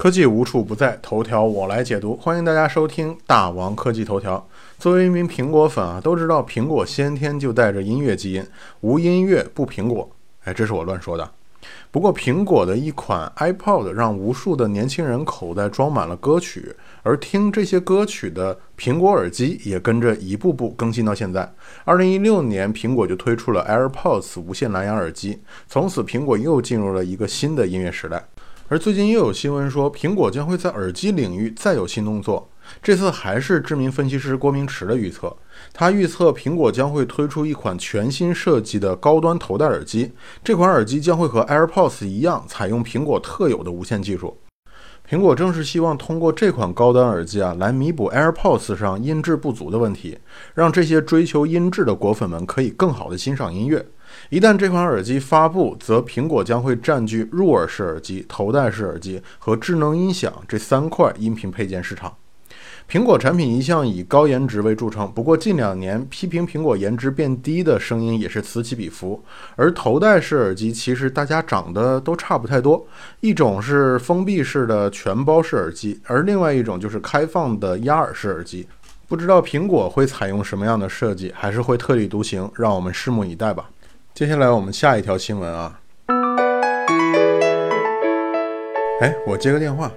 科技无处不在，头条我来解读。欢迎大家收听大王科技头条。作为一名苹果粉啊，都知道苹果先天就带着音乐基因，无音乐不苹果。哎，这是我乱说的。不过，苹果的一款 iPod 让无数的年轻人口袋装满了歌曲，而听这些歌曲的苹果耳机也跟着一步步更新到现在。二零一六年，苹果就推出了 AirPods 无线蓝牙耳机，从此苹果又进入了一个新的音乐时代。而最近又有新闻说，苹果将会在耳机领域再有新动作。这次还是知名分析师郭明池的预测，他预测苹果将会推出一款全新设计的高端头戴耳机。这款耳机将会和 AirPods 一样，采用苹果特有的无线技术。苹果正是希望通过这款高端耳机啊，来弥补 AirPods 上音质不足的问题，让这些追求音质的果粉们可以更好的欣赏音乐。一旦这款耳机发布，则苹果将会占据入耳式耳机、头戴式耳机和智能音响这三块音频配件市场。苹果产品一向以高颜值为著称，不过近两年批评苹果颜值变低的声音也是此起彼伏。而头戴式耳机其实大家长得都差不太多，一种是封闭式的全包式耳机，而另外一种就是开放的压耳式耳机。不知道苹果会采用什么样的设计，还是会特立独行，让我们拭目以待吧。接下来我们下一条新闻啊，哎，我接个电话，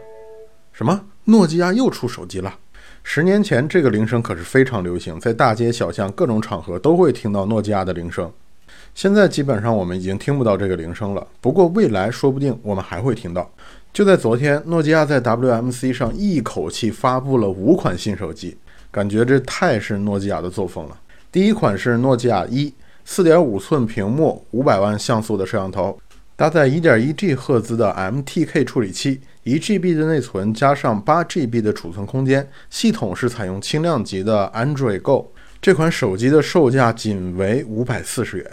什么？诺基亚又出手机了？十年前这个铃声可是非常流行，在大街小巷各种场合都会听到诺基亚的铃声。现在基本上我们已经听不到这个铃声了，不过未来说不定我们还会听到。就在昨天，诺基亚在 WMC 上一口气发布了五款新手机，感觉这太是诺基亚的作风了。第一款是诺基亚一。四点五寸屏幕，五百万像素的摄像头，搭载一点一 G 赫兹的 MTK 处理器，一 GB 的内存加上八 GB 的储存空间，系统是采用轻量级的 Android Go。这款手机的售价仅为五百四十元。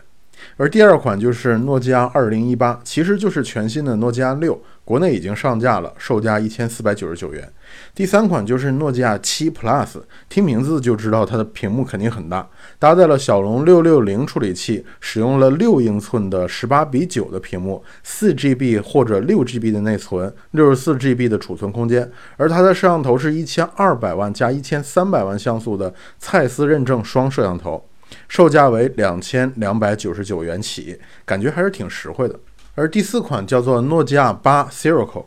而第二款就是诺基亚二零一八，其实就是全新的诺基亚六。国内已经上架了，售价一千四百九十九元。第三款就是诺基亚七 Plus，听名字就知道它的屏幕肯定很大，搭载了骁龙六六零处理器，使用了六英寸的十八比九的屏幕，四 GB 或者六 GB 的内存，六十四 GB 的储存空间，而它的摄像头是一千二百万加一千三百万像素的蔡司认证双摄像头，售价为两千两百九十九元起，感觉还是挺实惠的。而第四款叫做诺基亚八 Sirocco，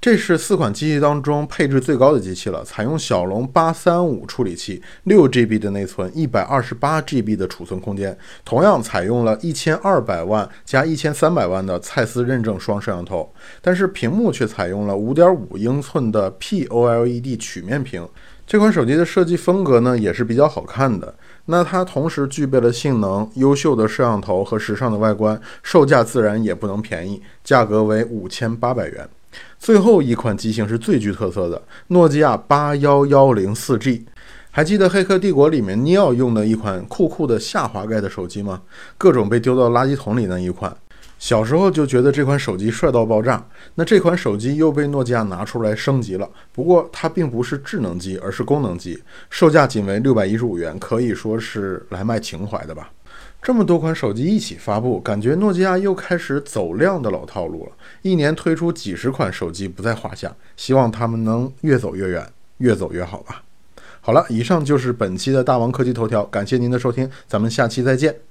这是四款机器当中配置最高的机器了，采用骁龙八三五处理器，六 GB 的内存，一百二十八 GB 的储存空间，同样采用了一千二百万加一千三百万的蔡司认证双摄像头，但是屏幕却采用了五点五英寸的 POLED 曲面屏。这款手机的设计风格呢，也是比较好看的。那它同时具备了性能、优秀的摄像头和时尚的外观，售价自然也不能便宜，价格为五千八百元。最后一款机型是最具特色的，诺基亚八幺幺零四 G。还记得《黑客帝国》里面尼奥用的一款酷酷的下滑盖的手机吗？各种被丢到垃圾桶里那一款。小时候就觉得这款手机帅到爆炸，那这款手机又被诺基亚拿出来升级了。不过它并不是智能机，而是功能机，售价仅为六百一十五元，可以说是来卖情怀的吧。这么多款手机一起发布，感觉诺基亚又开始走量的老套路了，一年推出几十款手机不在话下。希望他们能越走越远，越走越好吧。好了，以上就是本期的大王科技头条，感谢您的收听，咱们下期再见。